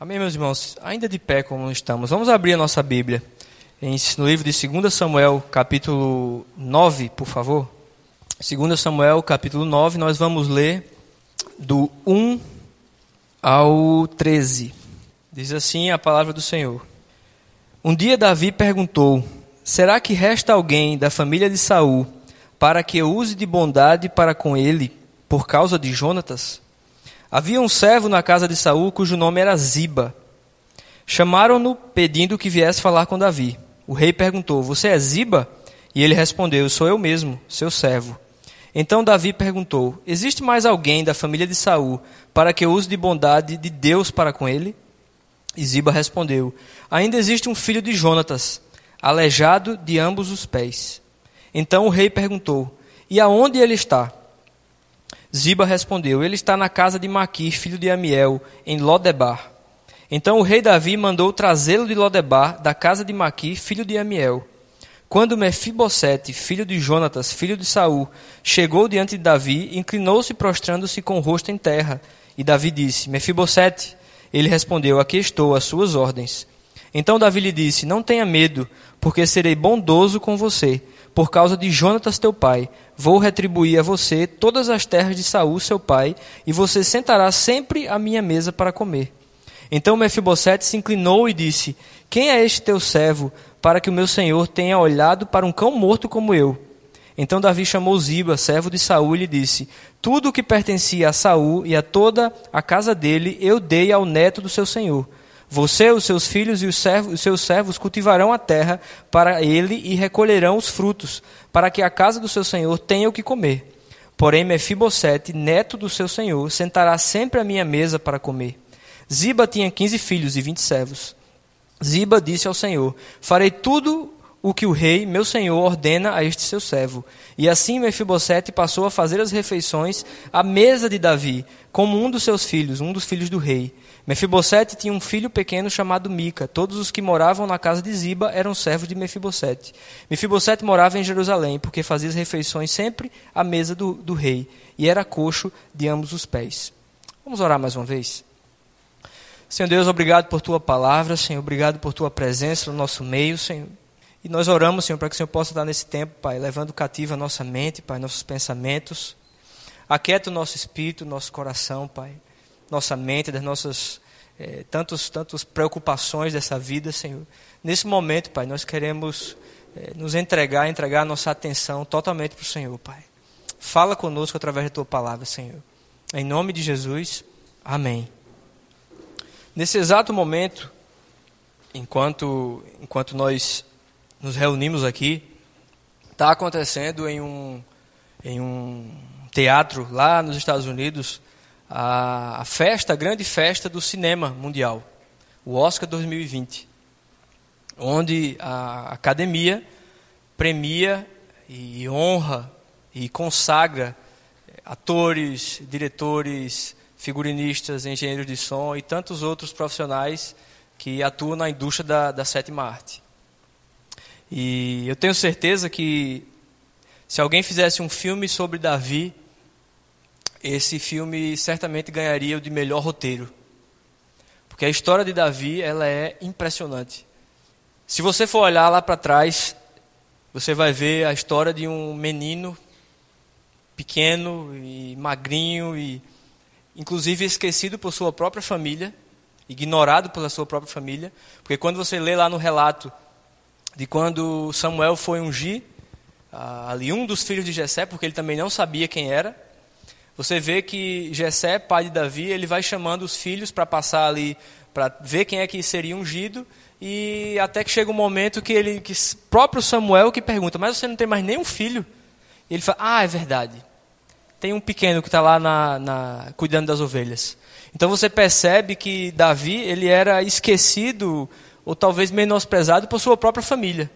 Amém, meus irmãos? Ainda de pé como estamos, vamos abrir a nossa Bíblia no livro de 2 Samuel, capítulo 9, por favor. 2 Samuel, capítulo 9, nós vamos ler do 1 ao 13. Diz assim a palavra do Senhor. Um dia Davi perguntou: Será que resta alguém da família de Saul para que eu use de bondade para com ele por causa de Jonatas? Havia um servo na casa de Saul cujo nome era Ziba. Chamaram-no pedindo que viesse falar com Davi. O rei perguntou: Você é Ziba? E ele respondeu: Sou eu mesmo, seu servo. Então Davi perguntou: Existe mais alguém da família de Saul para que eu use de bondade de Deus para com ele? E Ziba respondeu: Ainda existe um filho de Jonatas, aleijado de ambos os pés. Então o rei perguntou: E aonde ele está? Ziba respondeu: Ele está na casa de Maquir, filho de Amiel, em Lodebar. Então o rei Davi mandou trazê-lo de Lodebar, da casa de Maquir, filho de Amiel. Quando Mefibosete, filho de Jonatas, filho de Saul, chegou diante de Davi, inclinou-se prostrando-se com o rosto em terra. E Davi disse: Mefibosete. Ele respondeu: Aqui estou, às suas ordens. Então Davi lhe disse: Não tenha medo, porque serei bondoso com você por causa de Jonatas teu pai, vou retribuir a você todas as terras de Saul seu pai, e você sentará sempre à minha mesa para comer. Então Mefibosete se inclinou e disse: Quem é este teu servo, para que o meu senhor tenha olhado para um cão morto como eu? Então Davi chamou Ziba, servo de Saul, e lhe disse: Tudo o que pertencia a Saul e a toda a casa dele eu dei ao neto do seu senhor. Você, os seus filhos e os, servos, os seus servos cultivarão a terra para ele e recolherão os frutos, para que a casa do seu senhor tenha o que comer. Porém, Mefibosete, neto do seu senhor, sentará sempre à minha mesa para comer. Ziba tinha quinze filhos e vinte servos. Ziba disse ao Senhor: Farei tudo o que o rei, meu senhor, ordena a este seu servo. E assim Mefibosete passou a fazer as refeições à mesa de Davi, como um dos seus filhos, um dos filhos do rei. Mefibosete tinha um filho pequeno chamado Mica. Todos os que moravam na casa de Ziba eram servos de Mefibosete. Mefibosete morava em Jerusalém, porque fazia as refeições sempre à mesa do, do rei, e era coxo de ambos os pés. Vamos orar mais uma vez? Senhor Deus, obrigado por tua palavra, Senhor, obrigado por tua presença no nosso meio, Senhor. E nós oramos, Senhor, para que o Senhor possa dar nesse tempo, Pai, levando cativo a nossa mente, Pai, nossos pensamentos. Aquieta o nosso espírito, nosso coração, Pai nossa mente, das nossas é, tantos, tantos preocupações dessa vida, Senhor. Nesse momento, Pai, nós queremos é, nos entregar, entregar a nossa atenção totalmente para o Senhor, Pai. Fala conosco através da Tua palavra, Senhor. Em nome de Jesus, amém. Nesse exato momento, enquanto, enquanto nós nos reunimos aqui, está acontecendo em um, em um teatro lá nos Estados Unidos a, a festa, a grande festa do cinema mundial, o Oscar 2020, onde a academia premia e honra e consagra atores, diretores, figurinistas, engenheiros de som e tantos outros profissionais que atuam na indústria da, da sétima arte. E eu tenho certeza que se alguém fizesse um filme sobre Davi, esse filme certamente ganharia o de melhor roteiro. Porque a história de Davi, ela é impressionante. Se você for olhar lá para trás, você vai ver a história de um menino pequeno e magrinho e inclusive esquecido por sua própria família, ignorado pela sua própria família, porque quando você lê lá no relato de quando Samuel foi ungir ah, ali um dos filhos de Jessé, porque ele também não sabia quem era, você vê que Jessé, pai de Davi, ele vai chamando os filhos para passar ali, para ver quem é que seria ungido, e até que chega um momento que ele, que próprio Samuel que pergunta, mas você não tem mais nenhum filho? E ele fala, ah, é verdade. Tem um pequeno que está lá na, na, cuidando das ovelhas. Então você percebe que Davi ele era esquecido ou talvez menosprezado por sua própria família.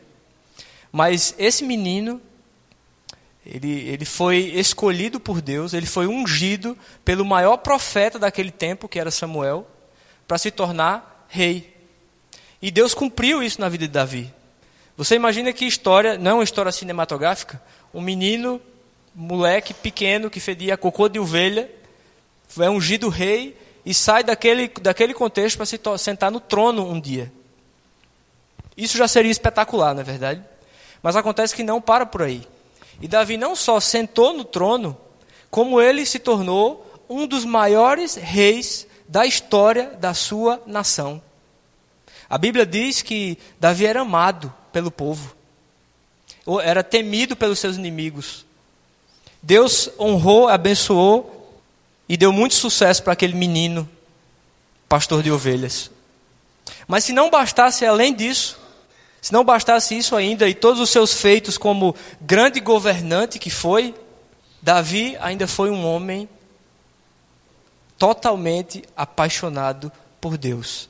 Mas esse menino ele, ele foi escolhido por Deus, ele foi ungido pelo maior profeta daquele tempo, que era Samuel, para se tornar rei. E Deus cumpriu isso na vida de Davi. Você imagina que história, não é uma história cinematográfica? Um menino, moleque pequeno que fedia cocô de ovelha, é ungido rei, e sai daquele, daquele contexto para se sentar no trono um dia. Isso já seria espetacular, não é verdade? Mas acontece que não para por aí. E Davi não só sentou no trono, como ele se tornou um dos maiores reis da história da sua nação. A Bíblia diz que Davi era amado pelo povo, era temido pelos seus inimigos. Deus honrou, abençoou e deu muito sucesso para aquele menino, pastor de ovelhas. Mas se não bastasse além disso, se não bastasse isso ainda e todos os seus feitos como grande governante que foi, Davi ainda foi um homem totalmente apaixonado por Deus.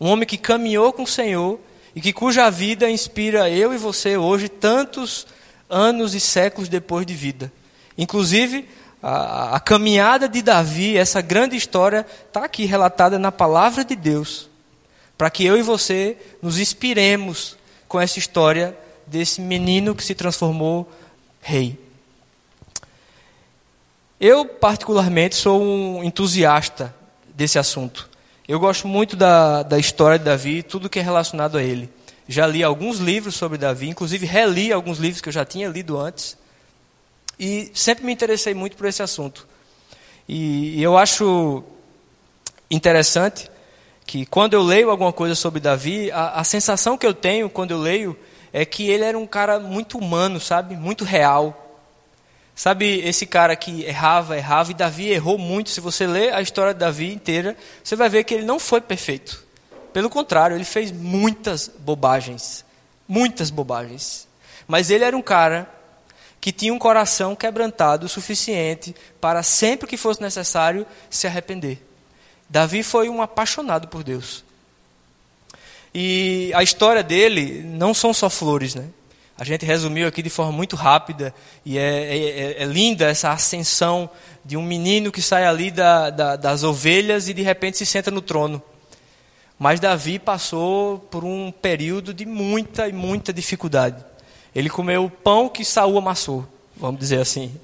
Um homem que caminhou com o Senhor e que cuja vida inspira eu e você hoje tantos anos e séculos depois de vida. Inclusive, a, a caminhada de Davi, essa grande história, está aqui relatada na palavra de Deus para que eu e você nos inspiremos com essa história desse menino que se transformou rei. Eu, particularmente, sou um entusiasta desse assunto. Eu gosto muito da, da história de Davi, tudo que é relacionado a ele. Já li alguns livros sobre Davi, inclusive reli alguns livros que eu já tinha lido antes. E sempre me interessei muito por esse assunto. E, e eu acho interessante que quando eu leio alguma coisa sobre Davi, a, a, sensação que eu tenho quando eu leio é que ele era um cara muito humano, sabe? Muito real. Sabe esse cara que errava, errava, e Davi errou muito. Se você ler a história de Davi inteira, você vai ver que ele não foi perfeito. Pelo contrário, ele fez muitas bobagens. Muitas bobagens. Mas ele era um cara que tinha um coração quebrantado o suficiente para sempre que fosse necessário se arrepender. Davi foi um apaixonado por Deus. E a história dele não são só flores, né? A gente resumiu aqui de forma muito rápida e é, é, é, é linda essa ascensão de um menino que sai ali da, da, das ovelhas e de repente se senta no trono. Mas Davi passou por um período de muita e muita dificuldade. Ele comeu o pão que Saul amassou, vamos dizer assim.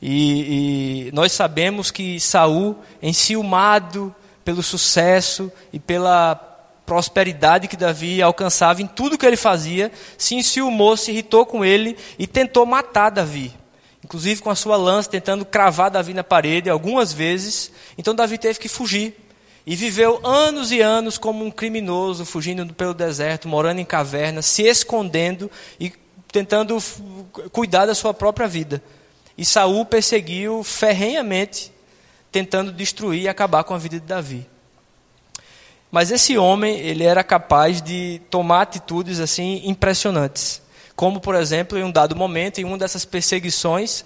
E, e nós sabemos que Saul, enciumado pelo sucesso e pela prosperidade que Davi alcançava em tudo que ele fazia, se enciumou, se irritou com ele e tentou matar Davi. Inclusive com a sua lança, tentando cravar Davi na parede algumas vezes. Então Davi teve que fugir. E viveu anos e anos como um criminoso, fugindo pelo deserto, morando em cavernas, se escondendo e tentando cuidar da sua própria vida. E Saul perseguiu ferrenhamente, tentando destruir e acabar com a vida de Davi. Mas esse homem, ele era capaz de tomar atitudes assim impressionantes. Como, por exemplo, em um dado momento, em uma dessas perseguições,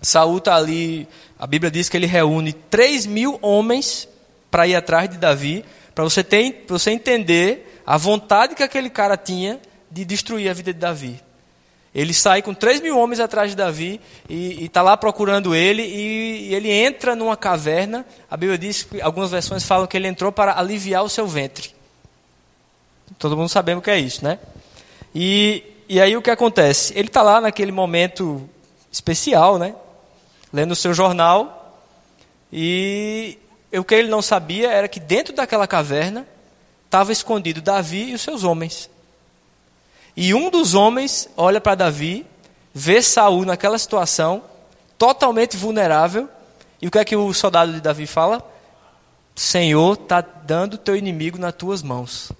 Saul está ali, a Bíblia diz que ele reúne 3 mil homens para ir atrás de Davi, para você, ter, você entender a vontade que aquele cara tinha de destruir a vida de Davi. Ele sai com 3 mil homens atrás de Davi e está lá procurando ele. E, e, ele entra numa caverna. A Bíblia diz que algumas versões falam que ele entrou para aliviar o seu ventre. Todo mundo sabendo o que é isso, né? E, e aí o que acontece? Ele está lá naquele momento especial, né? Lendo o seu jornal. E o que ele não sabia era que dentro daquela caverna estava escondido Davi e os seus homens. E um dos homens olha para Davi, vê Saul naquela situação, totalmente vulnerável, e o que é que o soldado de Davi fala? Senhor está dando teu inimigo nas tuas mãos.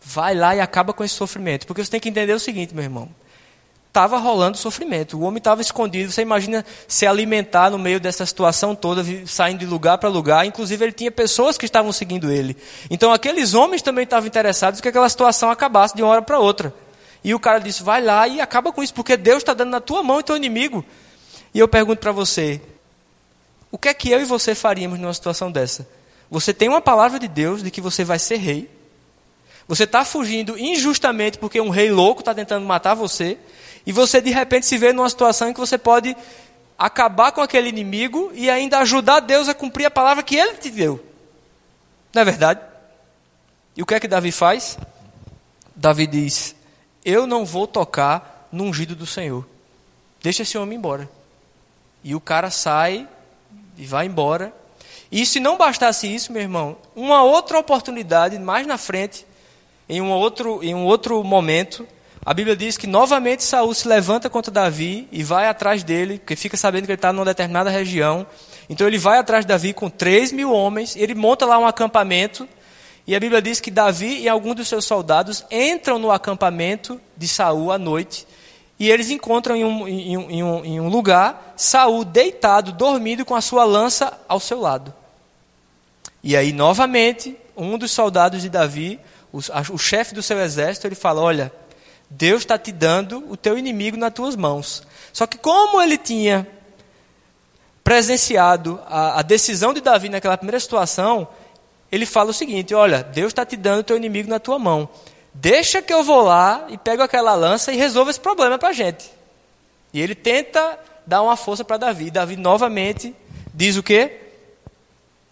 Vai lá e acaba com esse sofrimento. Porque você tem que entender o seguinte, meu irmão estava rolando sofrimento. O homem estava escondido. Você imagina se alimentar no meio dessa situação toda, saindo de lugar para lugar. Inclusive, ele tinha pessoas que estavam seguindo ele. Então, aqueles homens também estavam interessados que aquela situação acabasse de uma hora para outra. E o cara disse: vai lá e acaba com isso, porque Deus está dando na tua mão e teu inimigo. E eu pergunto para você: o que é que eu e você faríamos numa situação dessa? Você tem uma palavra de Deus de que você vai ser rei. Você está fugindo injustamente porque um rei louco está tentando matar você. E você de repente se vê numa situação em que você pode acabar com aquele inimigo e ainda ajudar Deus a cumprir a palavra que ele te deu. Não é verdade? E o que é que Davi faz? Davi diz: Eu não vou tocar no ungido do Senhor. Deixa esse homem embora. E o cara sai e vai embora. E se não bastasse isso, meu irmão, uma outra oportunidade mais na frente, em um outro, em um outro momento, a Bíblia diz que novamente Saul se levanta contra Davi e vai atrás dele, porque fica sabendo que ele está numa determinada região. Então ele vai atrás de Davi com 3 mil homens, ele monta lá um acampamento, e a Bíblia diz que Davi e alguns dos seus soldados entram no acampamento de Saul à noite, e eles encontram em um, em em um, em um lugar Saul deitado, dormindo, com a sua lança ao seu lado. E aí, novamente, um dos soldados de Davi, o, o chefe do seu exército, ele fala: Olha, Deus está te dando o teu inimigo nas tuas mãos. Só que, como ele tinha presenciado a, a decisão de Davi naquela primeira situação, ele fala o seguinte: Olha, Deus está te dando o teu inimigo na tua mão. Deixa que eu vou lá e pego aquela lança e resolvo esse problema para a gente. E ele tenta dar uma força para Davi. Davi novamente diz o quê?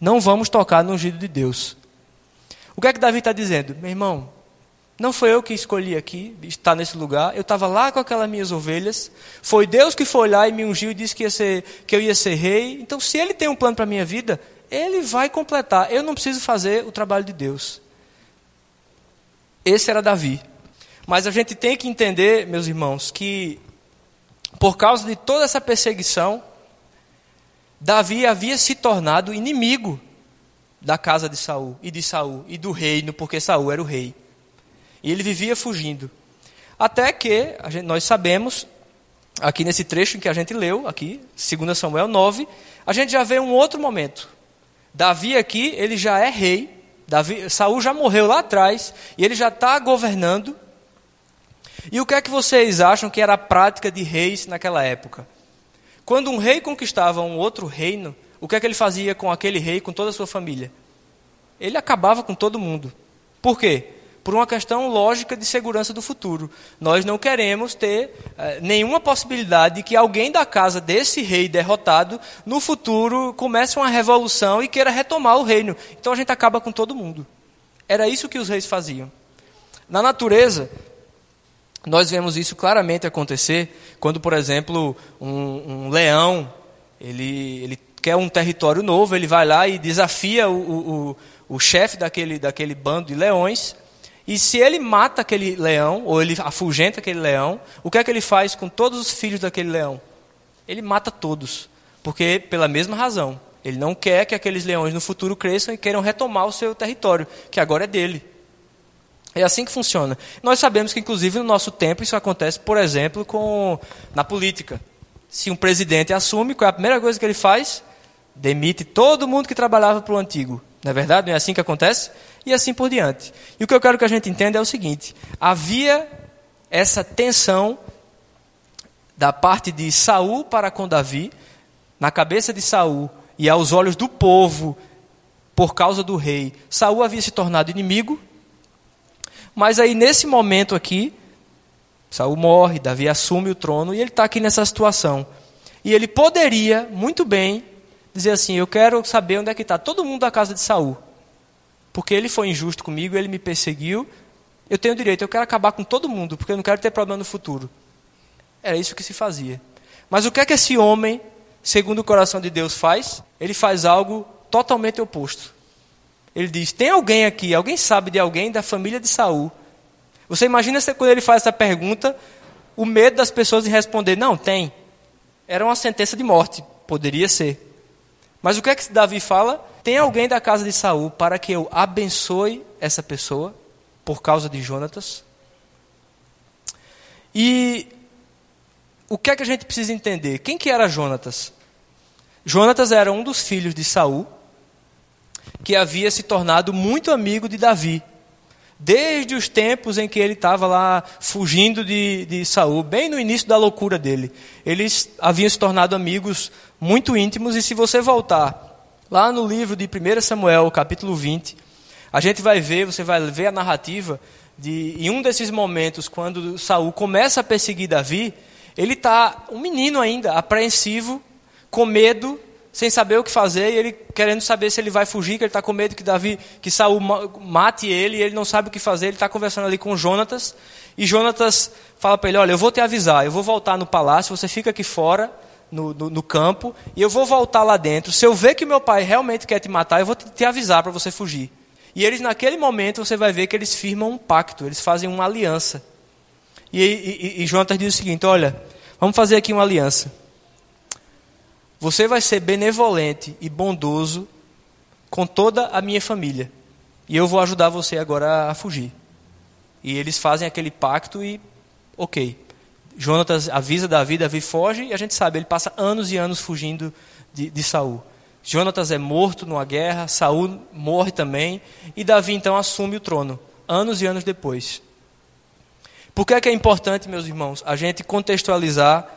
Não vamos tocar no ungido de Deus. O que é que Davi está dizendo? Meu irmão, não foi eu que escolhi aqui, estar nesse lugar. Eu estava lá com aquelas minhas ovelhas. Foi Deus que foi lá e me ungiu e disse que, ser, que eu ia ser rei. Então, se Ele tem um plano para a minha vida, Ele vai completar. Eu não preciso fazer o trabalho de Deus. Esse era Davi. Mas a gente tem que entender, meus irmãos, que por causa de toda essa perseguição, Davi havia se tornado inimigo da casa de Saul e de Saul e do reino, porque Saul era o rei. E ele vivia fugindo. Até que gente, nós sabemos, aqui nesse trecho que a gente leu, aqui, 2 Samuel 9, a gente já vê um outro momento. Davi aqui, ele já é rei. Davi, Saul já morreu lá atrás e ele já está governando. E o que é que vocês acham que era a prática de reis naquela época? Quando um rei conquistava um outro reino, o que é que ele fazia com aquele rei, com toda a sua família? Ele acabava com todo mundo. Por quê? Por uma questão lógica de segurança do futuro. Nós não queremos ter eh, nenhuma possibilidade de que alguém da casa desse rei derrotado, no futuro, comece uma revolução e queira retomar o reino. Então a gente acaba com todo mundo. Era isso que os reis faziam. Na natureza, nós vemos isso claramente acontecer quando, por exemplo, um, um leão ele, ele quer um território novo, ele vai lá e desafia o, o, o, chefe daquele, daquele bando de leões. E se ele mata aquele leão, ou ele afugenta aquele leão, o que é que ele faz com todos os filhos daquele leão? Ele mata todos. Porque, pela mesma razão, ele não quer que aqueles leões no futuro cresçam e queiram retomar o seu território, que agora é dele. É assim que funciona. Nós sabemos que, inclusive, no nosso tempo, isso acontece, por exemplo, com, na política. Se um presidente assume, qual é a primeira coisa que ele faz? Demite todo mundo que trabalhava para o antigo. Não é verdade? Não é assim que acontece? E assim por diante. E o que eu quero que a gente entenda é o seguinte: havia essa tensão da parte de Saul para com Davi, na cabeça de Saul e aos olhos do povo, por causa do rei. Saul havia se tornado inimigo mas aí, nesse momento aqui, Saul morre, Davi assume o trono e ele está aqui nessa situação. E ele poderia, muito bem, dizer assim: Eu quero saber onde é que está todo mundo da casa de Saul. Porque ele foi injusto comigo, ele me perseguiu. Eu tenho direito, eu quero acabar com todo mundo, porque eu não quero ter problema no futuro. Era isso que se fazia. Mas o que é que esse homem, segundo o coração de Deus, faz? Ele faz algo totalmente oposto. Ele diz: Tem alguém aqui, alguém sabe de alguém da família de Saul? Você imagina quando ele faz essa pergunta, o medo das pessoas em responder: Não, tem. Era uma sentença de morte, poderia ser. Mas o que é que Davi fala? Tem alguém da casa de Saul para que eu abençoe essa pessoa por causa de Jonatas? E o que é que a gente precisa entender? Quem que era Jonatas? Jonatas era um dos filhos de Saul que havia se tornado muito amigo de Davi. Desde os tempos em que ele estava lá fugindo de, de Saul, bem no início da loucura dele. Eles haviam se tornado amigos muito íntimos, e se você voltar lá no livro de 1 Samuel, capítulo 20, a gente vai ver, você vai ver a narrativa de em um desses momentos, quando Saul começa a perseguir Davi, ele está um menino ainda, apreensivo, com medo sem saber o que fazer, e ele querendo saber se ele vai fugir, que ele está com medo que Davi, que Saul mate ele, e ele não sabe o que fazer, ele está conversando ali com Jonatas, e Jonatas fala para ele, olha, eu vou te avisar, eu vou voltar no palácio, você fica aqui fora, no, no, no, campo e eu vou voltar lá dentro. Se eu ver que meu pai realmente quer te matar, eu vou te, te avisar para você fugir. E eles, naquele momento, você vai ver que eles firmam um pacto, eles fazem uma aliança. E, e, e diz o seguinte: Olha, vamos fazer aqui uma aliança. Você vai ser benevolente e bondoso com toda a minha família. E eu vou ajudar você agora a fugir. E eles fazem aquele pacto e, ok. Jonatas avisa Davi, Davi foge e a gente sabe, ele passa anos e anos fugindo de, de Saul. Jonatas é morto numa guerra, Saul morre também, e Davi então assume o trono, anos e anos depois. Por que é, que é importante, meus irmãos, a gente contextualizar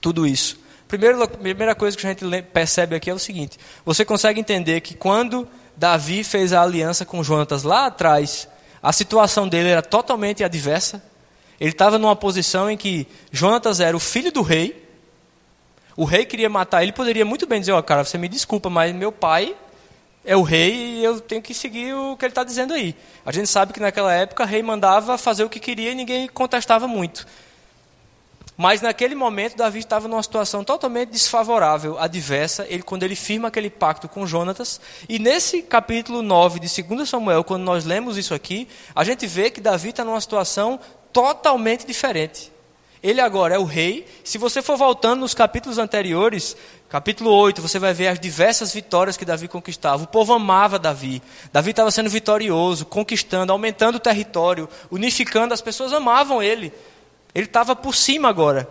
tudo isso? Primeiro, primeira coisa que a gente percebe aqui é o seguinte: você consegue entender que quando Davi fez a aliança com Jonatas lá atrás, a situação dele era totalmente adversa. Ele estava numa posição em que Jonatas era o filho do rei. O rei queria matar ele, poderia muito bem dizer: Ó, oh, cara, você me desculpa, mas meu pai é o rei e eu tenho que seguir o que ele está dizendo aí. A gente sabe que naquela época o rei mandava fazer o que queria e ninguém contestava muito. Mas naquele momento Davi estava numa situação totalmente desfavorável, adversa, ele, quando ele firma aquele pacto com Jonatas. E nesse capítulo 9 de 2 Samuel, quando nós lemos isso aqui, a gente vê que Davi está numa situação totalmente diferente. Ele agora é o rei. Se você for voltando nos capítulos anteriores, capítulo 8, você vai ver as diversas vitórias que Davi conquistava. O povo amava Davi. Davi estava sendo vitorioso, conquistando, aumentando o território, unificando. As pessoas amavam ele. Ele estava por cima agora.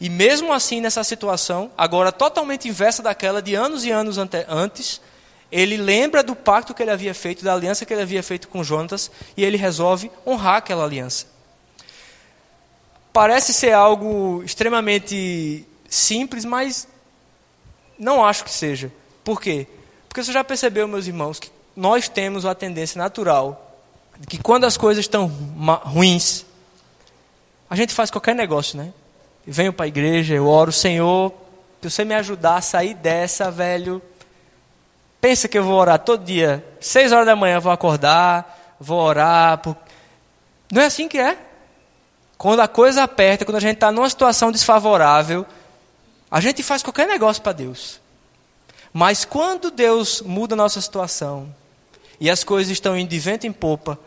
E mesmo assim, nessa situação, agora totalmente inversa daquela de anos e anos antes, ele lembra do pacto que ele havia feito, da aliança que ele havia feito com Jonatas, e ele resolve honrar aquela aliança. Parece ser algo extremamente simples, mas não acho que seja. Por quê? Porque você já percebeu, meus irmãos, que nós temos a tendência natural de que quando as coisas estão ruins, a gente faz qualquer negócio, né? Eu venho para a igreja, eu oro, Senhor, se você me ajudar a sair dessa, velho, Pensa que eu vou orar todo dia, seis horas da manhã vou acordar, vou orar. Por... Não é assim que é. Quando a coisa aperta, quando a gente está numa situação desfavorável, a gente faz qualquer negócio para Deus. Mas quando Deus muda a nossa situação e as coisas estão indo de vento em popa,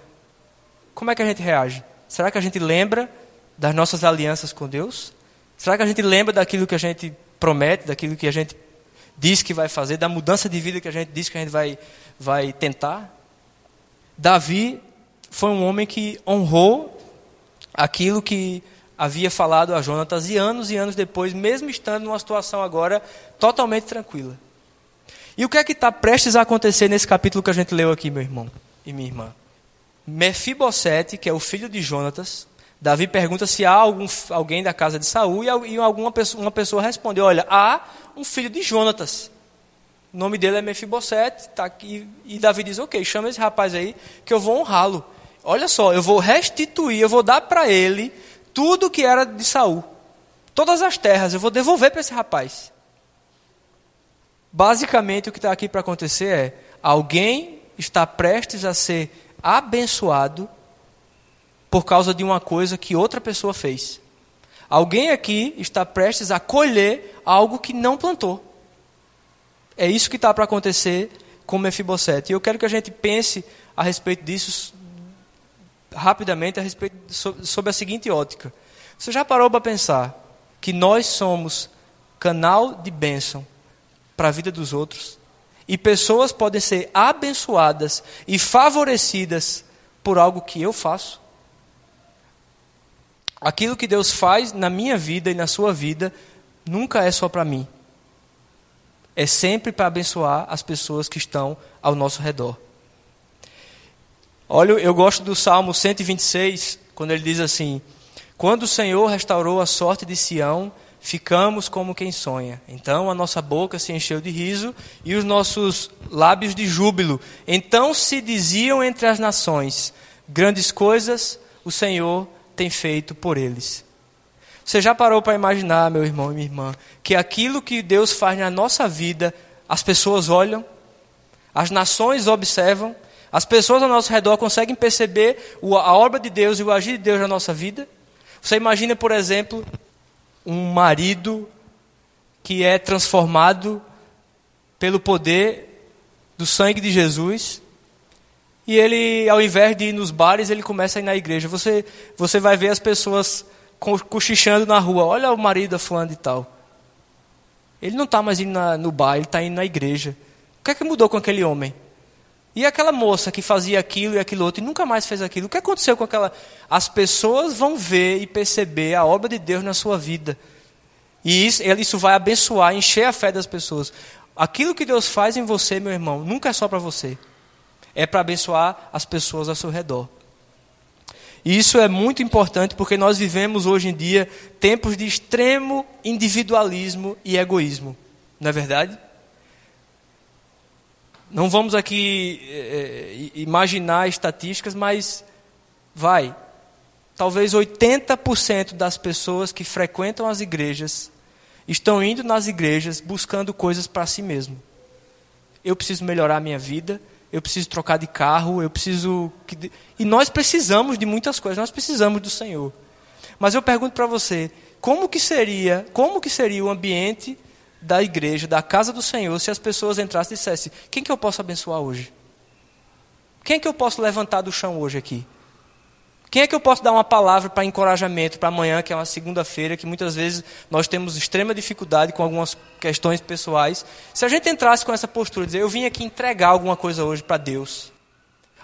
como é que a gente reage? Será que a gente lembra das nossas alianças com Deus? Será que a gente lembra daquilo que a gente promete, daquilo que a gente diz que vai fazer, da mudança de vida que a gente diz que a gente vai, vai tentar. Davi foi um homem que honrou aquilo que havia falado a Jonatas e anos e anos depois, mesmo estando numa situação agora totalmente tranquila. E o que é que está prestes a acontecer nesse capítulo que a gente leu aqui, meu irmão e minha irmã? Mefibosete, que é o filho de Jonatas, Davi pergunta se há algum, alguém da casa de Saul e alguma pessoa, uma pessoa responde: Olha, há um filho de Jonatas. O nome dele é Mefibosete. Tá aqui, e Davi diz: Ok, chama esse rapaz aí que eu vou honrá-lo. Olha só, eu vou restituir, eu vou dar para ele tudo que era de Saul. Todas as terras, eu vou devolver para esse rapaz. Basicamente, o que está aqui para acontecer é: alguém está prestes a ser abençoado por causa de uma coisa que outra pessoa fez. Alguém aqui está prestes a colher algo que não plantou. É isso que está para acontecer com Mefibosete. E eu quero que a gente pense a respeito disso rapidamente, a respeito sobre a seguinte ótica. Você já parou para pensar que nós somos canal de bênção para a vida dos outros? E pessoas podem ser abençoadas e favorecidas por algo que eu faço? Aquilo que Deus faz na minha vida e na sua vida nunca é só para mim. É sempre para abençoar as pessoas que estão ao nosso redor. Olha, eu gosto do Salmo 126, quando ele diz assim: Quando o Senhor restaurou a sorte de Sião, ficamos como quem sonha. Então a nossa boca se encheu de riso e os nossos lábios de júbilo. Então se diziam entre as nações: Grandes coisas o Senhor tem feito por eles. Você já parou para imaginar, meu irmão e minha irmã, que aquilo que Deus faz na nossa vida, as pessoas olham, as nações observam, as pessoas ao nosso redor conseguem perceber a obra de Deus e o agir de Deus na nossa vida? Você imagina, por exemplo, um marido que é transformado pelo poder do sangue de Jesus. E ele, ao invés de ir nos bares, ele começa a ir na igreja. Você, você vai ver as pessoas cochichando na rua. Olha o marido da fulano e tal. Ele não está mais indo na, no bar, ele está indo na igreja. O que é que mudou com aquele homem? E aquela moça que fazia aquilo e aquilo outro e nunca mais fez aquilo? O que aconteceu com aquela. As pessoas vão ver e perceber a obra de Deus na sua vida. E isso, isso vai abençoar, encher a fé das pessoas. Aquilo que Deus faz em você, meu irmão, nunca é só para você. É para abençoar as pessoas ao seu redor. E isso é muito importante porque nós vivemos hoje em dia tempos de extremo individualismo e egoísmo. Não é verdade? Não vamos aqui é, imaginar estatísticas, mas vai. Talvez 80% das pessoas que frequentam as igrejas estão indo nas igrejas buscando coisas para si mesmo. Eu preciso melhorar minha vida, eu preciso trocar de carro, eu preciso. E nós precisamos de muitas coisas, nós precisamos do Senhor. Mas eu pergunto para você, como que seria, como que seria o ambiente da igreja, da casa do Senhor, se as pessoas entrassem e dissessem: quem que eu posso abençoar hoje? Quem que eu posso levantar do chão hoje aqui? Quem é que eu posso dar uma palavra para encorajamento para amanhã, que é uma segunda-feira, que muitas vezes nós temos extrema dificuldade com algumas questões pessoais? Se a gente entrasse com essa postura, dizer, eu vim aqui entregar alguma coisa hoje para Deus,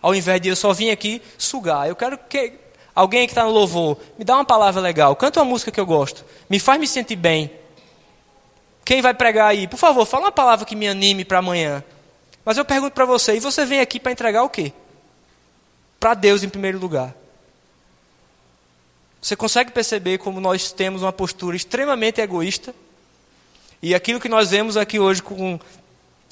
ao invés de eu só vim aqui sugar, eu quero que alguém que está no louvor me dá uma palavra legal, canta uma música que eu gosto, me faz me sentir bem. Quem vai pregar aí? Por favor, fala uma palavra que me anime para amanhã. Mas eu pergunto para você, e você vem aqui para entregar o quê? Para Deus em primeiro lugar. Você consegue perceber como nós temos uma postura extremamente egoísta? E aquilo que nós vemos aqui hoje com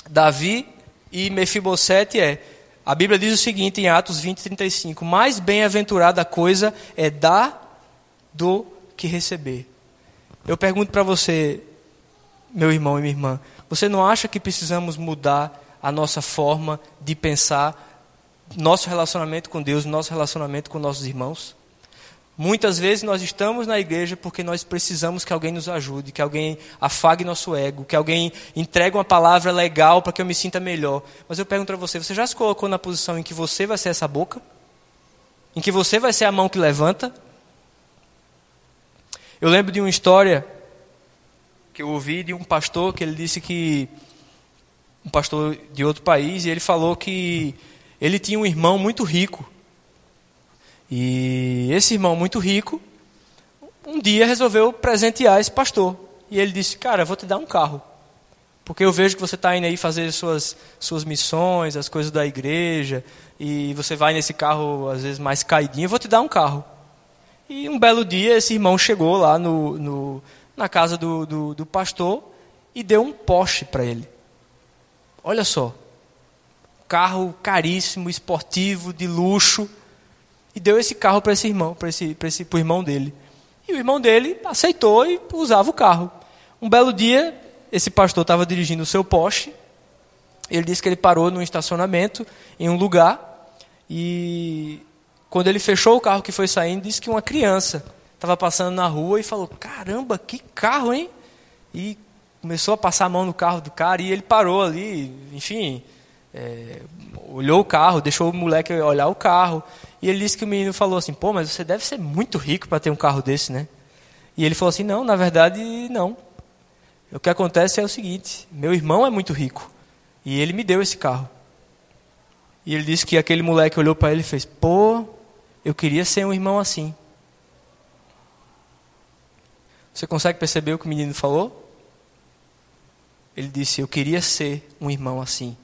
Davi e Mefibosete é: a Bíblia diz o seguinte em Atos 20, 35: Mais bem-aventurada coisa é dar do que receber. Eu pergunto para você, meu irmão e minha irmã, você não acha que precisamos mudar a nossa forma de pensar, nosso relacionamento com Deus, nosso relacionamento com nossos irmãos? Muitas vezes nós estamos na igreja porque nós precisamos que alguém nos ajude, que alguém afague nosso ego, que alguém entregue uma palavra legal para que eu me sinta melhor. Mas eu pergunto para você: você já se colocou na posição em que você vai ser essa boca? Em que você vai ser a mão que levanta? Eu lembro de uma história que eu ouvi de um pastor que ele disse que um pastor de outro país e ele falou que ele tinha um irmão muito rico. E esse irmão muito rico um dia resolveu presentear esse pastor. E ele disse: "Cara, vou te dar um carro. Porque eu vejo que você está indo aí fazer suas, suas missões, as coisas da igreja, e você vai nesse carro, às vezes, mais caidinho, eu vou te dar um carro. E um belo dia, esse irmão chegou lá no, no, na casa do, do, do pastor e deu um Porsche para ele. Olha só, carro caríssimo, esportivo, de luxo, e deu esse carro para esse irmão, para esse, esse, o irmão dele. E o irmão dele aceitou e usava o carro. Um belo dia, esse pastor estava dirigindo o seu Porsche. Ele disse que ele parou num estacionamento em um lugar e quando ele fechou o carro que foi saindo, disse que uma criança estava passando na rua e falou: Caramba, que carro, hein? E começou a passar a mão no carro do cara e ele parou ali, enfim, é, olhou o carro, deixou o moleque olhar o carro. E ele disse que o menino falou assim: Pô, mas você deve ser muito rico para ter um carro desse, né? E ele falou assim: Não, na verdade, não. O que acontece é o seguinte: meu irmão é muito rico e ele me deu esse carro. E ele disse que aquele moleque olhou para ele e fez: Pô, eu queria ser um irmão assim. Você consegue perceber o que o menino falou? Ele disse: Eu queria ser um irmão assim,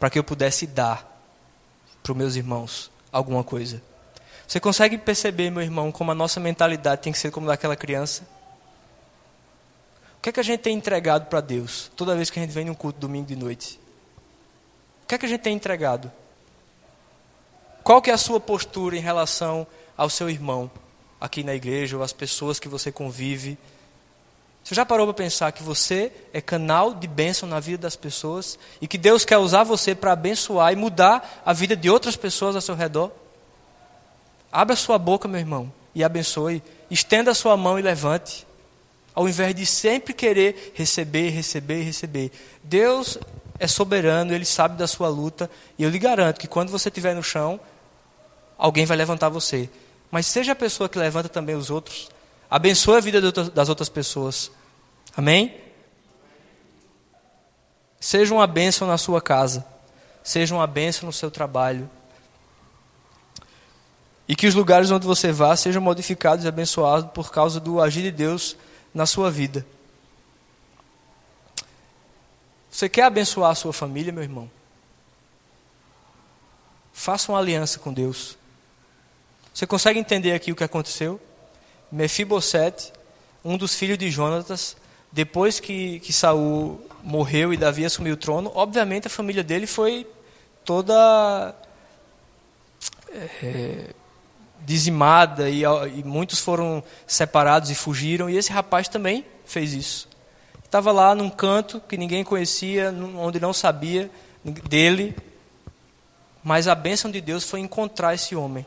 para que eu pudesse dar para os meus irmãos alguma coisa. Você consegue perceber, meu irmão, como a nossa mentalidade tem que ser como daquela criança? O que é que a gente tem entregado para Deus toda vez que a gente vem num culto domingo de noite? O que é que a gente tem entregado? Qual que é a sua postura em relação ao seu irmão? aqui na igreja ou as pessoas que você convive. Você já parou para pensar que você é canal de bênção na vida das pessoas e que Deus quer usar você para abençoar e mudar a vida de outras pessoas ao seu redor? Abra sua boca, meu irmão, e abençoe estenda a sua mão e levante, ao invés de sempre querer receber, receber, receber. Deus é soberano, Ele sabe da sua luta, e eu lhe garanto que quando você estiver no chão, alguém vai levantar você. Mas seja a pessoa que levanta também os outros. Abençoe a vida das outras pessoas. Amém? Seja uma bênção na sua casa. Seja uma bênção no seu trabalho. E que os lugares onde você vá sejam modificados e abençoados por causa do agir de Deus na sua vida. Você quer abençoar a sua família, meu irmão? Faça uma aliança com Deus. Você consegue entender aqui o que aconteceu? Mefibosete, um dos filhos de Jonatas, depois que, que Saul morreu e Davi assumiu o trono, obviamente a família dele foi toda é, dizimada e, e, muitos foram separados e fugiram, e esse rapaz também fez isso. Estava lá num canto que ninguém conhecia, onde não sabia dele, mas a bênção de Deus foi encontrar esse homem.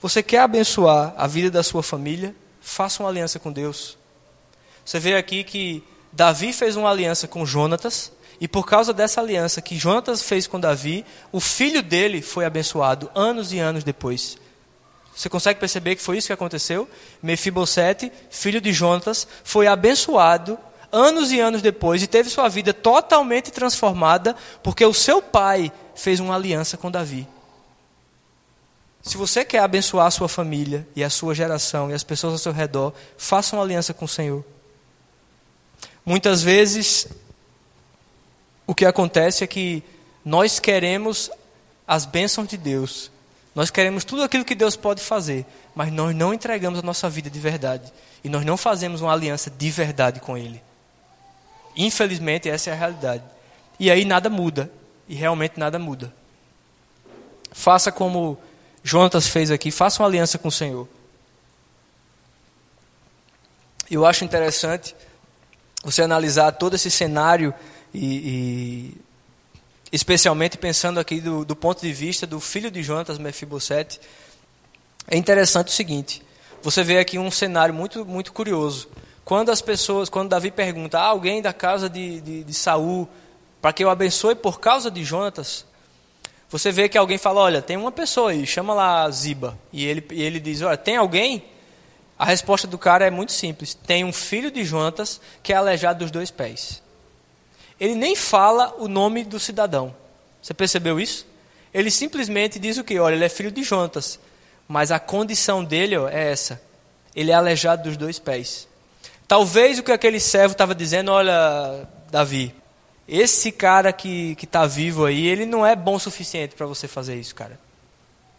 Você quer abençoar a vida da sua família? Faça uma aliança com Deus. Você vê aqui que Davi fez uma aliança com Jonatas, e por causa dessa aliança que Jonatas fez com Davi, o filho dele foi abençoado anos e anos depois. Você consegue perceber que foi isso que aconteceu? Mefibosete, filho de Jonatas, foi abençoado anos e anos depois e teve sua vida totalmente transformada porque o seu pai fez uma aliança com Davi. Se você quer abençoar a sua família e a sua geração e as pessoas ao seu redor, faça uma aliança com o Senhor. Muitas vezes, o que acontece é que nós queremos as bênçãos de Deus, nós queremos tudo aquilo que Deus pode fazer, mas nós não entregamos a nossa vida de verdade e nós não fazemos uma aliança de verdade com Ele. Infelizmente, essa é a realidade. E aí nada muda, e realmente nada muda. Faça como Jonatas fez aqui, faça uma aliança com o Senhor. Eu acho interessante você analisar todo esse cenário e, e especialmente pensando aqui do, do, ponto de vista do filho de Jonatas, Mefibosete, é interessante o seguinte: você vê aqui um cenário muito, muito curioso. Quando as pessoas, quando Davi pergunta, há alguém da casa de, de, de Saul para que eu abençoe por causa de Jonatas, você vê que alguém fala, olha, tem uma pessoa aí, chama lá Ziba, e ele, e ele diz, olha, tem alguém? A resposta do cara é muito simples. Tem um filho de Jonatas que é aleijado dos dois pés. Ele nem fala o nome do cidadão. Você percebeu isso? Ele simplesmente diz o que? Olha, ele é filho de Jonatas. Mas a condição dele ó, é essa. Ele é aleijado dos dois pés. Talvez o que aquele servo estava dizendo, olha, Davi, esse cara que está vivo aí, ele não é bom o suficiente para você fazer isso, cara.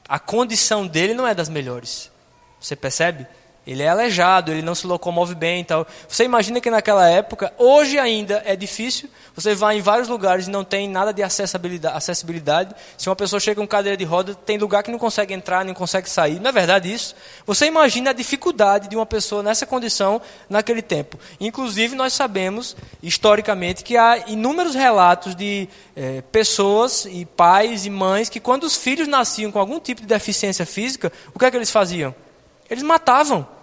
A condição dele não é das melhores. Você percebe? Ele é aleijado, ele não se locomove bem e tal. Você imagina que naquela época, hoje ainda é difícil, você vai em vários lugares e não tem nada de acessibilidade. acessibilidade. Se uma pessoa chega com cadeira de roda, tem lugar que não consegue entrar, não consegue sair. Não é verdade isso? Você imagina a dificuldade de uma pessoa nessa condição naquele tempo. Inclusive, nós sabemos, historicamente, que há inúmeros relatos de é, pessoas e pais e mães que, quando os filhos nasciam com algum tipo de deficiência física, o que é que eles faziam? Eles matavam.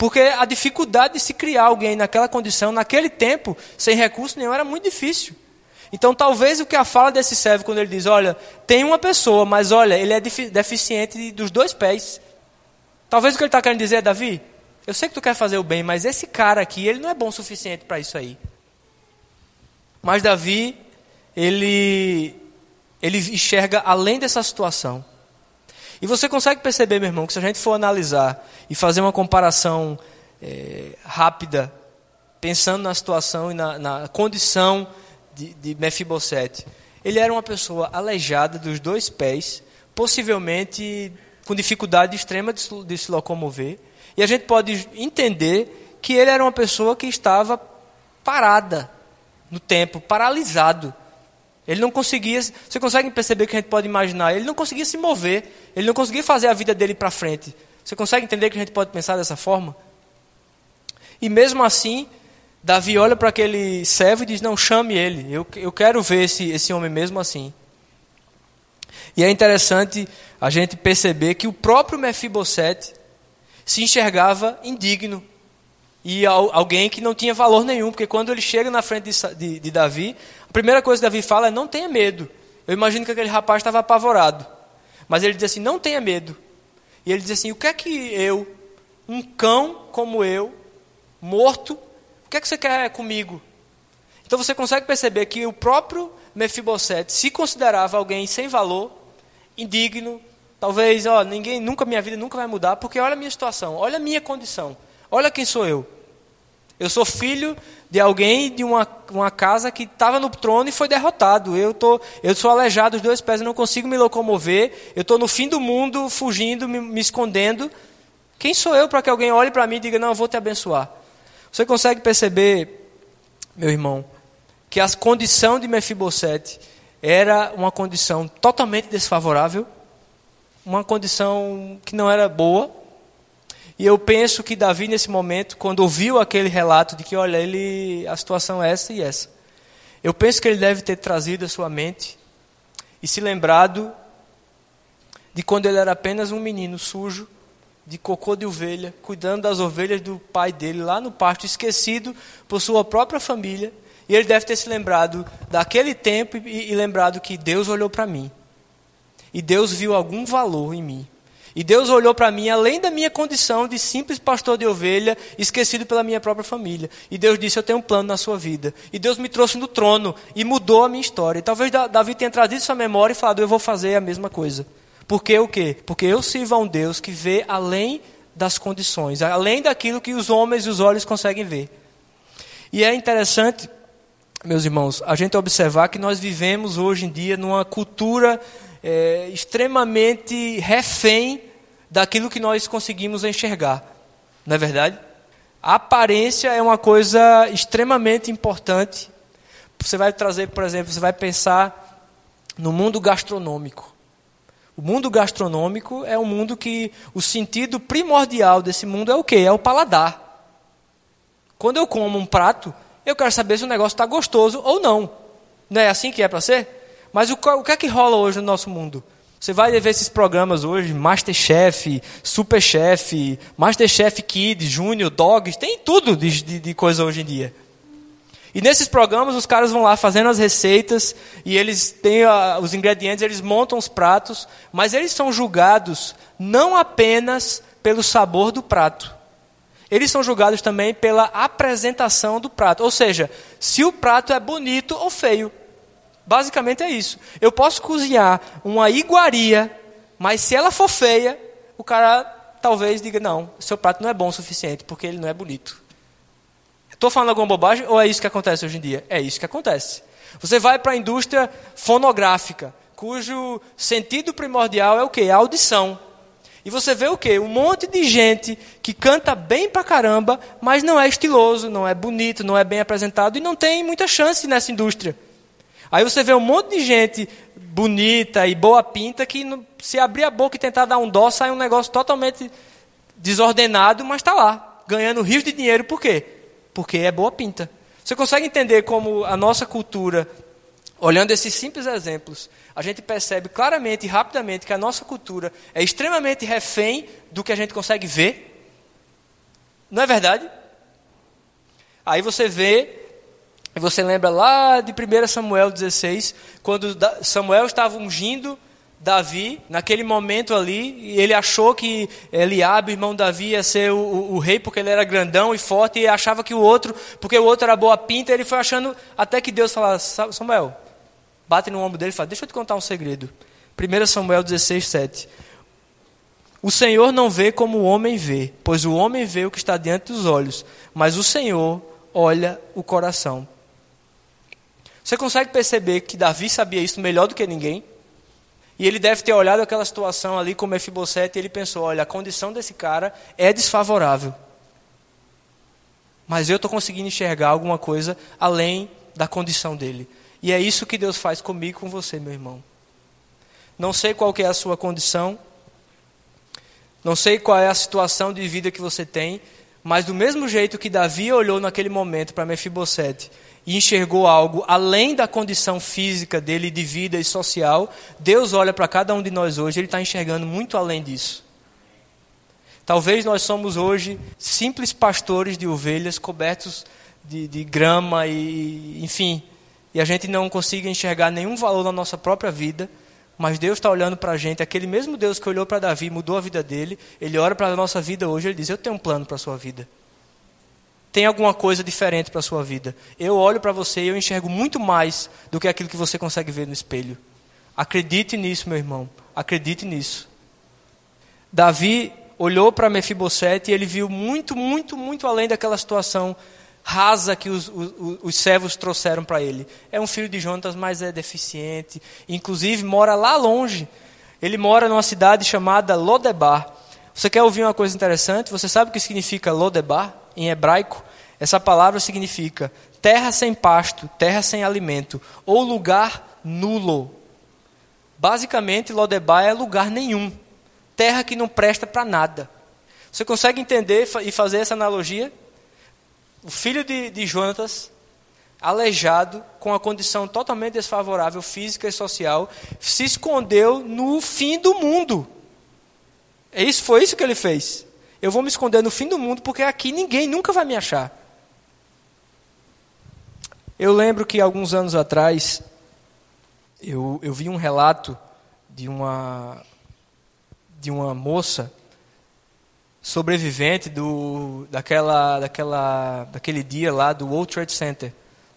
Porque a dificuldade de se criar alguém naquela condição, naquele tempo, sem recurso nenhum, era muito difícil. Então, talvez o que a fala desse servo, quando ele diz: Olha, tem uma pessoa, mas olha, ele é deficiente dos dois pés. Talvez o que ele está querendo dizer é: Davi, eu sei que tu quer fazer o bem, mas esse cara aqui, ele não é bom o suficiente para isso aí. Mas Davi, ele, ele enxerga além dessa situação. E você consegue perceber, meu irmão, que se a gente for analisar e fazer uma comparação é, rápida, pensando na situação e na, na condição de, de Mefibosete, ele era uma pessoa aleijada dos dois pés, possivelmente com dificuldade extrema de, de se locomover. E a gente pode entender que ele era uma pessoa que estava parada no tempo, paralisado. Ele não conseguia. Você consegue perceber que a gente pode imaginar? Ele não conseguia se mover. Ele não conseguia fazer a vida dele para frente. Você consegue entender que a gente pode pensar dessa forma? E mesmo assim, Davi olha para aquele servo e diz: Não, chame ele. Eu, eu quero ver esse, esse homem mesmo assim. E é interessante a gente perceber que o próprio Mefibosete se enxergava indigno e alguém que não tinha valor nenhum, porque quando ele chega na frente de, de, de Davi, a primeira coisa que Davi fala é: não tenha medo. Eu imagino que aquele rapaz estava apavorado, mas ele diz assim: não tenha medo. E ele diz assim: o que é que eu, um cão como eu, morto, o que é que você quer comigo? Então você consegue perceber que o próprio Mefibosete se considerava alguém sem valor, indigno, talvez, ó, ninguém, nunca minha vida nunca vai mudar, porque olha a minha situação, olha a minha condição, olha quem sou eu. Eu sou filho de alguém de uma, uma casa que estava no trono e foi derrotado. Eu, tô, eu sou aleijado dos dois pés, eu não consigo me locomover. Eu estou no fim do mundo, fugindo, me, me escondendo. Quem sou eu para que alguém olhe para mim e diga: Não, eu vou te abençoar? Você consegue perceber, meu irmão, que a condição de Mefibosete era uma condição totalmente desfavorável, uma condição que não era boa. E eu penso que Davi, nesse momento, quando ouviu aquele relato de que, olha, ele, a situação é essa e essa, eu penso que ele deve ter trazido a sua mente e se lembrado de quando ele era apenas um menino sujo, de cocô de ovelha, cuidando das ovelhas do pai dele lá no pasto, esquecido por sua própria família. E ele deve ter se lembrado daquele tempo e, e lembrado que Deus olhou para mim. E Deus viu algum valor em mim. E Deus olhou para mim além da minha condição de simples pastor de ovelha, esquecido pela minha própria família. E Deus disse: Eu tenho um plano na sua vida. E Deus me trouxe no trono e mudou a minha história. E talvez Davi tenha trazido sua memória e falado: Eu vou fazer a mesma coisa. Porque o quê? Porque eu sirvo a um Deus que vê além das condições, além daquilo que os homens e os olhos conseguem ver. E é interessante, meus irmãos, a gente observar que nós vivemos hoje em dia numa cultura é, extremamente refém daquilo que nós conseguimos enxergar. Não é verdade? A aparência é uma coisa extremamente importante. Você vai trazer, por exemplo, você vai pensar no mundo gastronômico. O mundo gastronômico é um mundo que o sentido primordial desse mundo é o quê? É o paladar. Quando eu como um prato, eu quero saber se o negócio está gostoso ou não. Não é assim que é para ser? Mas o, o que é que rola hoje no nosso mundo? Você vai ver esses programas hoje, Masterchef, Superchef, Masterchef Kids, Júnior, Dogs, tem tudo de, de, de coisa hoje em dia. E nesses programas os caras vão lá fazendo as receitas e eles têm uh, os ingredientes, eles montam os pratos, mas eles são julgados não apenas pelo sabor do prato. Eles são julgados também pela apresentação do prato. Ou seja, se o prato é bonito ou feio. Basicamente é isso. Eu posso cozinhar uma iguaria, mas se ela for feia, o cara talvez diga: não, seu prato não é bom o suficiente, porque ele não é bonito. Estou falando alguma bobagem ou é isso que acontece hoje em dia? É isso que acontece. Você vai para a indústria fonográfica, cujo sentido primordial é o quê? A audição. E você vê o quê? Um monte de gente que canta bem pra caramba, mas não é estiloso, não é bonito, não é bem apresentado e não tem muita chance nessa indústria. Aí você vê um monte de gente bonita e boa pinta que se abrir a boca e tentar dar um dó, sai um negócio totalmente desordenado, mas está lá, ganhando rios de dinheiro, por quê? porque é boa pinta. Você consegue entender como a nossa cultura, olhando esses simples exemplos, a gente percebe claramente e rapidamente que a nossa cultura é extremamente refém do que a gente consegue ver? Não é verdade? Aí você vê, você lembra lá de 1 Samuel 16, quando Samuel estava ungindo Davi, naquele momento ali, ele achou que Eliabe, irmão Davi, ia ser o, o, o, rei porque ele era grandão e forte, e achava que o outro, porque o outro era boa pinta, ele foi achando até que Deus falou, Samuel, bate no ombro dele e fala, deixa eu te contar um segredo. 1 Samuel 16, 7. O Senhor não vê como o homem vê, pois o homem vê o que está diante dos olhos, mas o Senhor olha o coração. Você consegue perceber que Davi sabia isso melhor do que ninguém? E ele deve ter olhado aquela situação ali com Mefibosete e ele pensou: olha, a condição desse cara é desfavorável. Mas eu estou conseguindo enxergar alguma coisa além da condição dele. E é isso que Deus faz comigo e com você, meu irmão. Não sei qual é a sua condição, não sei qual é a situação de vida que você tem, mas do mesmo jeito que Davi olhou naquele momento para Mefibosete e enxergou algo além da condição física dele de vida e social, Deus olha para cada um de nós hoje, ele está enxergando muito além disso. Talvez nós somos hoje simples pastores de ovelhas cobertos de, de grama e, enfim, e a gente não consiga enxergar nenhum valor na nossa própria vida, mas Deus está olhando para a gente, aquele mesmo Deus que olhou para Davi, mudou a vida dele, ele olha para a nossa vida hoje, ele diz: Eu tenho um plano para a sua vida. Tem alguma coisa diferente para a sua vida. Eu olho para você e eu enxergo muito mais do que aquilo que você consegue ver no espelho. Acredite nisso, meu irmão. Acredite nisso. Davi olhou para Mefibosete e ele viu muito, muito, muito além daquela situação rasa que os, os, os servos trouxeram para ele. É um filho de Jonatas, mas é deficiente. Inclusive, mora lá longe. Ele mora numa cidade chamada Lodebar. Você quer ouvir uma coisa interessante? Você sabe o que significa Lodebar em hebraico? Essa palavra significa terra sem pasto, terra sem alimento, ou lugar nulo. Basicamente, Lodebar é lugar nenhum. Terra que não presta para nada. Você consegue entender e fazer essa analogia? o filho de, de Jonatas, aleijado, com a condição totalmente desfavorável física e social, se escondeu no fim do mundo. É isso, foi isso que ele fez. Eu vou me esconder no fim do mundo porque aqui ninguém nunca vai me achar. Eu lembro que alguns anos atrás eu, eu vi um relato de uma de uma moça sobrevivente do, daquela, daquela, daquele dia lá do World Trade Center,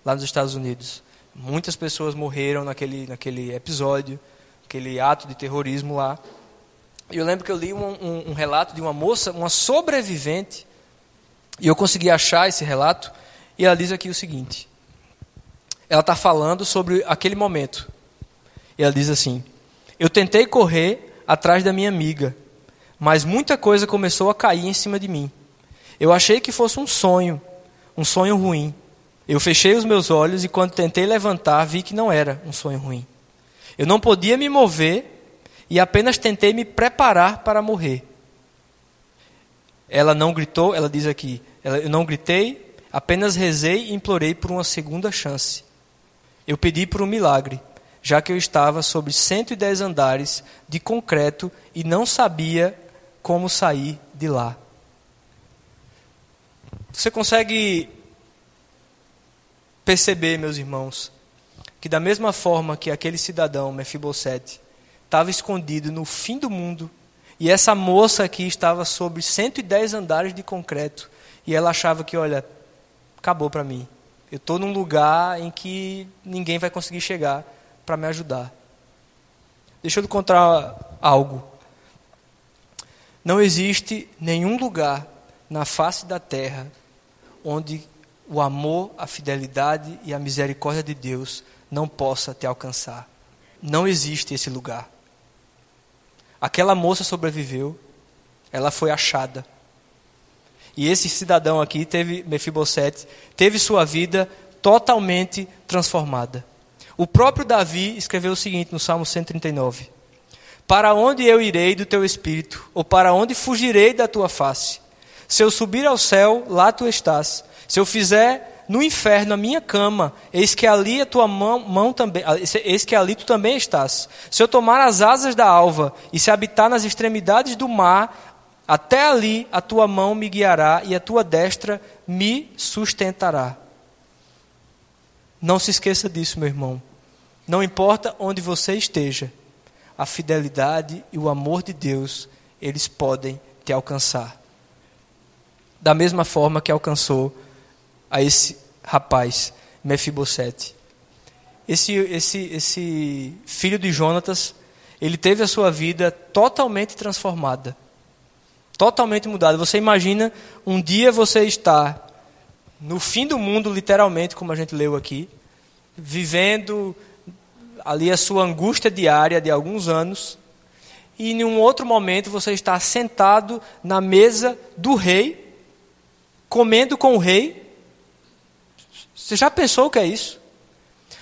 lá nos Estados Unidos. Muitas pessoas morreram naquele, naquele episódio, aquele ato de terrorismo lá. Eu lembro que eu li um, um, um relato de uma moça, uma sobrevivente, e eu consegui achar esse relato, e ela diz aqui o seguinte: ela está falando sobre aquele momento. E ela diz assim: Eu tentei correr atrás da minha amiga, mas muita coisa começou a cair em cima de mim. Eu achei que fosse um sonho, um sonho ruim. Eu fechei os meus olhos e quando tentei levantar, vi que não era um sonho ruim. Eu não podia me mover e apenas tentei me preparar para morrer. Ela não gritou, ela diz aqui, eu não gritei, apenas rezei e implorei por uma segunda chance. Eu pedi por um milagre, já que eu estava sobre 110 andares de concreto e não sabia como sair de lá. Você consegue perceber, meus irmãos, que da mesma forma que aquele cidadão, Mefibosete, estava escondido no fim do mundo, e essa moça aqui estava sobre 110 andares de concreto, e ela achava que, olha, acabou para mim. Eu estou num lugar em que ninguém vai conseguir chegar para me ajudar. Deixa eu lhe contar algo. Não existe nenhum lugar na face da terra onde o amor, a fidelidade e a misericórdia de Deus não possa te alcançar. Não existe esse lugar. Aquela moça sobreviveu, ela foi achada. E esse cidadão aqui teve Mefibosete, teve sua vida totalmente transformada. O próprio Davi escreveu o seguinte no Salmo 139: para onde eu irei do teu espírito? Ou para onde fugirei da tua face? Se eu subir ao céu, lá tu estás. Se eu fizer no inferno a minha cama, eis que ali a tua mão, mão também, ah, eis que ali tu também estás. Se eu tomar as asas da alva e se habitar nas extremidades do mar, até ali a tua mão me guiará e a tua destra me sustentará. Não se esqueça disso, meu irmão. Não importa onde você esteja a fidelidade e o amor de Deus, eles podem te alcançar. Da mesma forma que alcançou a esse rapaz, Mefibosete. Esse, esse, esse filho de Jonatas, ele teve a sua vida totalmente transformada. Totalmente mudada. Você imagina um dia você estar no fim do mundo, literalmente, como a gente leu aqui, vivendo ali a sua angústia diária de alguns anos, e em um outro momento você está sentado na mesa do rei, comendo com o rei. Você já pensou o que é isso?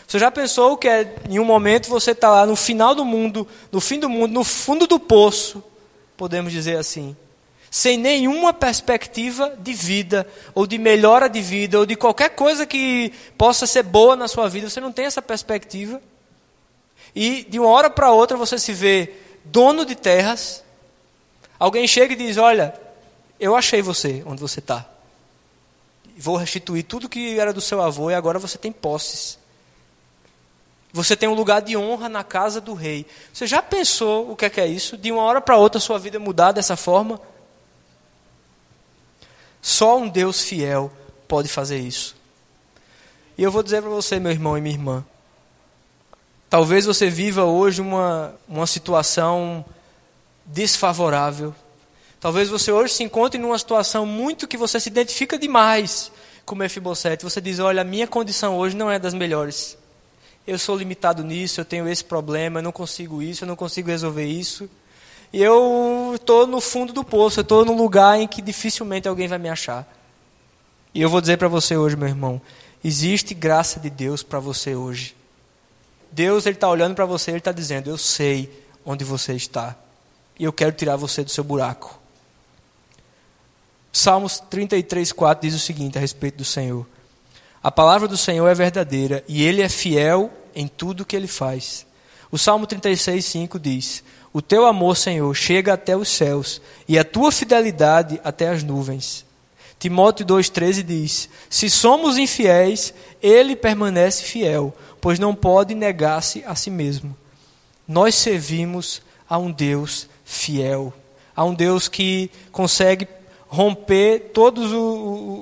Você já pensou que é, em um momento você está lá no final do mundo, no fim do mundo, no fundo do poço, podemos dizer assim, sem nenhuma perspectiva de vida, ou de melhora de vida, ou de qualquer coisa que possa ser boa na sua vida, você não tem essa perspectiva. E de uma hora para outra você se vê dono de terras. Alguém chega e diz: Olha, Eu achei você onde você está. Vou restituir tudo que era do seu avô e agora você tem posses. Você tem um lugar de honra na casa do rei. Você já pensou o que é, que é isso? De uma hora para outra sua vida mudar dessa forma? Só um Deus fiel pode fazer isso. E eu vou dizer para você, meu irmão e minha irmã, talvez você viva hoje uma, uma situação desfavorável. Talvez você hoje se encontre numa situação muito que você se identifica demais com Mefibosete. Você diz, olha, a minha condição hoje não é das melhores. Eu sou limitado nisso, eu tenho esse problema, eu não consigo isso, eu não consigo resolver isso. E eu estou no fundo do poço, eu estou num lugar em que dificilmente alguém vai me achar. E eu vou dizer para você hoje, meu irmão, existe graça de Deus para você hoje. Deus está olhando para você, ele está dizendo: Eu sei onde você está e eu quero tirar você do seu buraco. Salmos 33, 4 diz o seguinte a respeito do Senhor: A palavra do Senhor é verdadeira e ele é fiel em tudo que ele faz. O Salmo 36, 5 diz: o teu amor, Senhor, chega até os céus e a tua fidelidade até as nuvens. Timóteo 2,13 diz: Se somos infiéis, ele permanece fiel, pois não pode negar-se a si mesmo. Nós servimos a um Deus fiel, a um Deus que consegue romper todas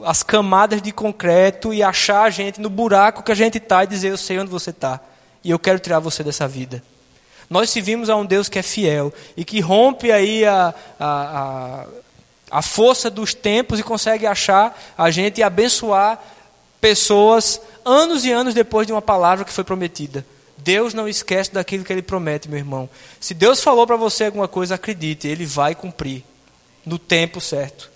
as camadas de concreto e achar a gente no buraco que a gente está e dizer: Eu sei onde você está e eu quero tirar você dessa vida. Nós servimos a um Deus que é fiel e que rompe aí a, a, a, a força dos tempos e consegue achar a gente e abençoar pessoas anos e anos depois de uma palavra que foi prometida. Deus não esquece daquilo que ele promete, meu irmão. Se Deus falou para você alguma coisa, acredite, ele vai cumprir no tempo certo.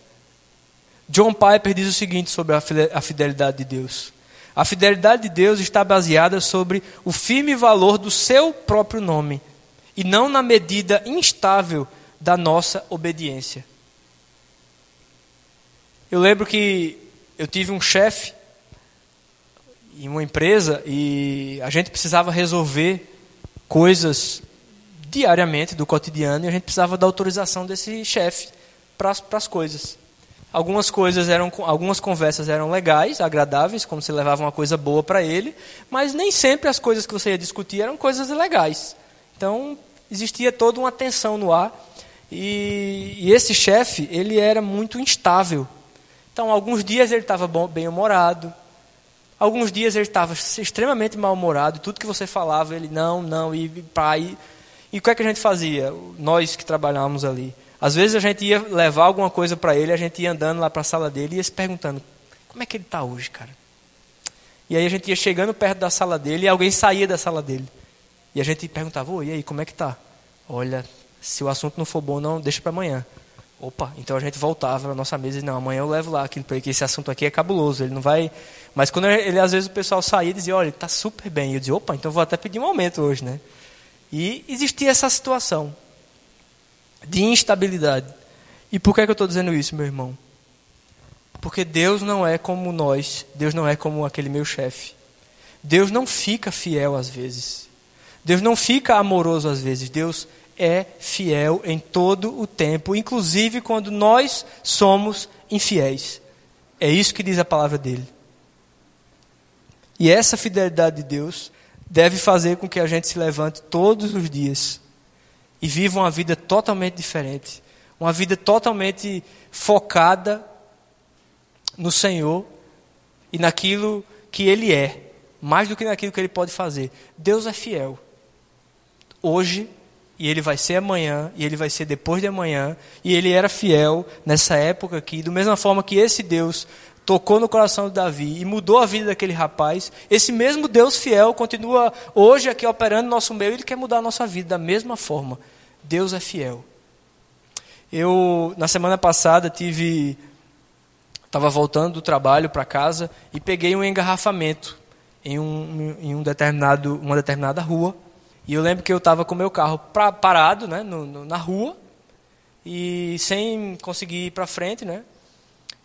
John Piper diz o seguinte sobre a fidelidade de Deus. A fidelidade de Deus está baseada sobre o firme valor do seu próprio nome e não na medida instável da nossa obediência. Eu lembro que eu tive um chefe em uma empresa e a gente precisava resolver coisas diariamente do cotidiano e a gente precisava da autorização desse chefe para as coisas. Algumas coisas eram, algumas conversas eram legais, agradáveis, como se levava uma coisa boa para ele, mas nem sempre as coisas que você ia discutir eram coisas legais. Então existia toda uma tensão no ar e, e esse chefe ele era muito instável. Então alguns dias ele estava bem humorado, alguns dias ele estava extremamente mal humorado. Tudo que você falava ele não, não e pai. E o que é que a gente fazia? Nós que trabalhávamos ali às vezes a gente ia levar alguma coisa para ele, a gente ia andando lá para a sala dele e ia se perguntando: como é que ele está hoje, cara? E aí a gente ia chegando perto da sala dele e alguém saía da sala dele. E a gente perguntava: e aí, como é que tá? Olha, se o assunto não for bom, não, deixa para amanhã. Opa, então a gente voltava na nossa mesa e não, amanhã eu levo lá aquilo para ele, que esse assunto aqui é cabuloso, ele não vai. Mas quando ele, às vezes o pessoal saía e dizia, olha, ele está super bem. E eu dizia, opa, então vou até pedir um aumento hoje, né? E existia essa situação de instabilidade. E por que, é que eu estou dizendo isso, meu irmão? Porque Deus não é como nós, Deus não é como aquele meu chefe. Deus não fica fiel às vezes. Deus não fica amoroso às vezes. Deus é fiel em todo o tempo, inclusive quando nós somos infiéis. É isso que diz a palavra dele. E essa fidelidade de Deus deve fazer com que a gente se levante todos os dias e viva uma vida totalmente diferente. Uma vida totalmente focada no Senhor e naquilo que Ele é, mais do que naquilo que Ele pode fazer. Deus é fiel. Hoje, e Ele vai ser amanhã, e Ele vai ser depois de amanhã, e Ele era fiel nessa época aqui, da mesma forma que esse Deus tocou no coração de Davi e mudou a vida daquele rapaz, esse mesmo Deus fiel continua hoje aqui operando no nosso meio, ele quer mudar a nossa vida da mesma forma. Deus é fiel. Eu, na semana passada, tive. Estava voltando do trabalho para casa e peguei um engarrafamento em, um, em um determinado, uma determinada rua. E eu lembro que eu estava com o meu carro pra, parado né, no, no, na rua e sem conseguir ir para frente. Né,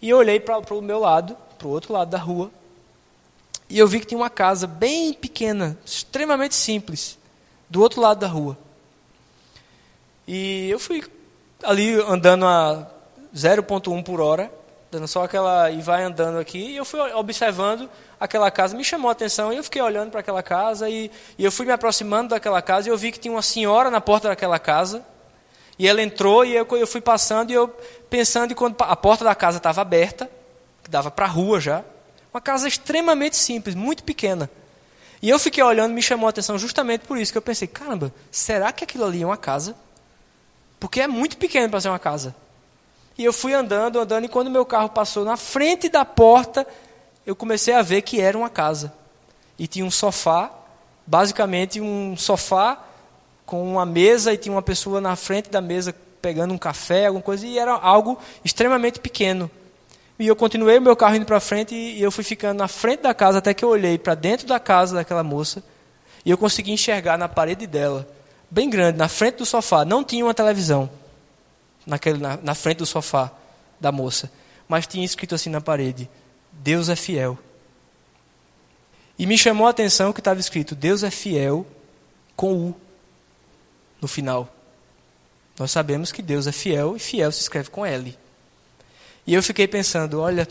e eu olhei para o meu lado, para o outro lado da rua, e eu vi que tinha uma casa bem pequena, extremamente simples, do outro lado da rua. E eu fui ali andando a 0.1 por hora, dando só aquela e vai andando aqui, e eu fui observando aquela casa, me chamou a atenção, e eu fiquei olhando para aquela casa, e, e eu fui me aproximando daquela casa, e eu vi que tinha uma senhora na porta daquela casa, e ela entrou, e eu, eu fui passando, e eu pensando, e quando a porta da casa estava aberta, que dava para a rua já, uma casa extremamente simples, muito pequena. E eu fiquei olhando, me chamou a atenção justamente por isso, que eu pensei, caramba, será que aquilo ali é uma casa? Porque é muito pequeno para ser uma casa. E eu fui andando, andando, e quando meu carro passou na frente da porta, eu comecei a ver que era uma casa. E tinha um sofá, basicamente um sofá com uma mesa, e tinha uma pessoa na frente da mesa pegando um café, alguma coisa, e era algo extremamente pequeno. E eu continuei o meu carro indo para frente, e eu fui ficando na frente da casa, até que eu olhei para dentro da casa daquela moça, e eu consegui enxergar na parede dela, bem grande, na frente do sofá, não tinha uma televisão naquele, na, na frente do sofá da moça. Mas tinha escrito assim na parede: Deus é fiel. E me chamou a atenção que estava escrito: Deus é fiel com U no final. Nós sabemos que Deus é fiel e fiel se escreve com L. E eu fiquei pensando: olha,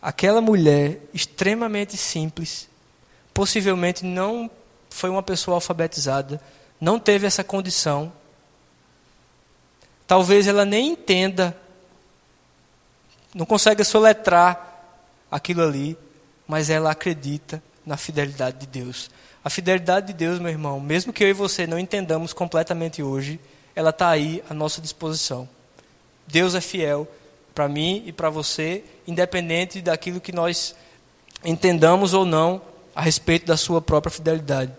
aquela mulher extremamente simples, possivelmente não foi uma pessoa alfabetizada, não teve essa condição, Talvez ela nem entenda, não consegue soletrar aquilo ali, mas ela acredita na fidelidade de Deus. A fidelidade de Deus, meu irmão, mesmo que eu e você não entendamos completamente hoje, ela está aí à nossa disposição. Deus é fiel para mim e para você, independente daquilo que nós entendamos ou não a respeito da sua própria fidelidade.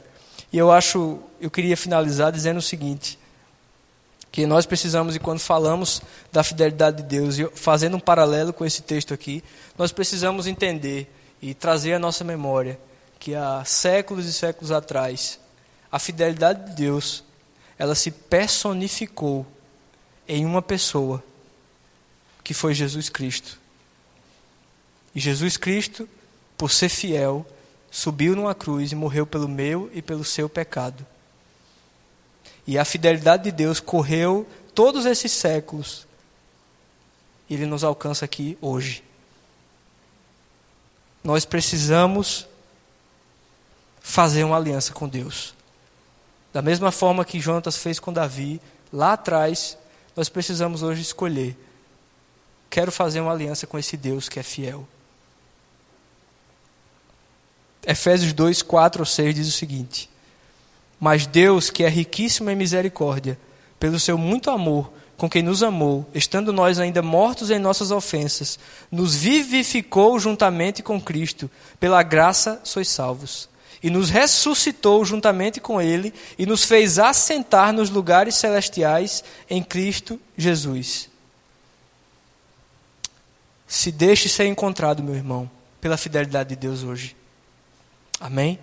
E eu acho, eu queria finalizar dizendo o seguinte: que nós precisamos, e quando falamos da fidelidade de Deus, e fazendo um paralelo com esse texto aqui, nós precisamos entender e trazer à nossa memória que há séculos e séculos atrás, a fidelidade de Deus, ela se personificou em uma pessoa, que foi Jesus Cristo. E Jesus Cristo, por ser fiel, subiu numa cruz e morreu pelo meu e pelo seu pecado. E a fidelidade de Deus correu todos esses séculos. Ele nos alcança aqui hoje. Nós precisamos fazer uma aliança com Deus. Da mesma forma que Jonatas fez com Davi, lá atrás, nós precisamos hoje escolher. Quero fazer uma aliança com esse Deus que é fiel. Efésios 2, 4 ou 6 diz o seguinte: mas Deus, que é riquíssimo em misericórdia, pelo seu muito amor com quem nos amou, estando nós ainda mortos em nossas ofensas, nos vivificou juntamente com Cristo, pela graça sois salvos. E nos ressuscitou juntamente com Ele e nos fez assentar nos lugares celestiais em Cristo Jesus. Se deixe ser encontrado, meu irmão, pela fidelidade de Deus hoje. Amém?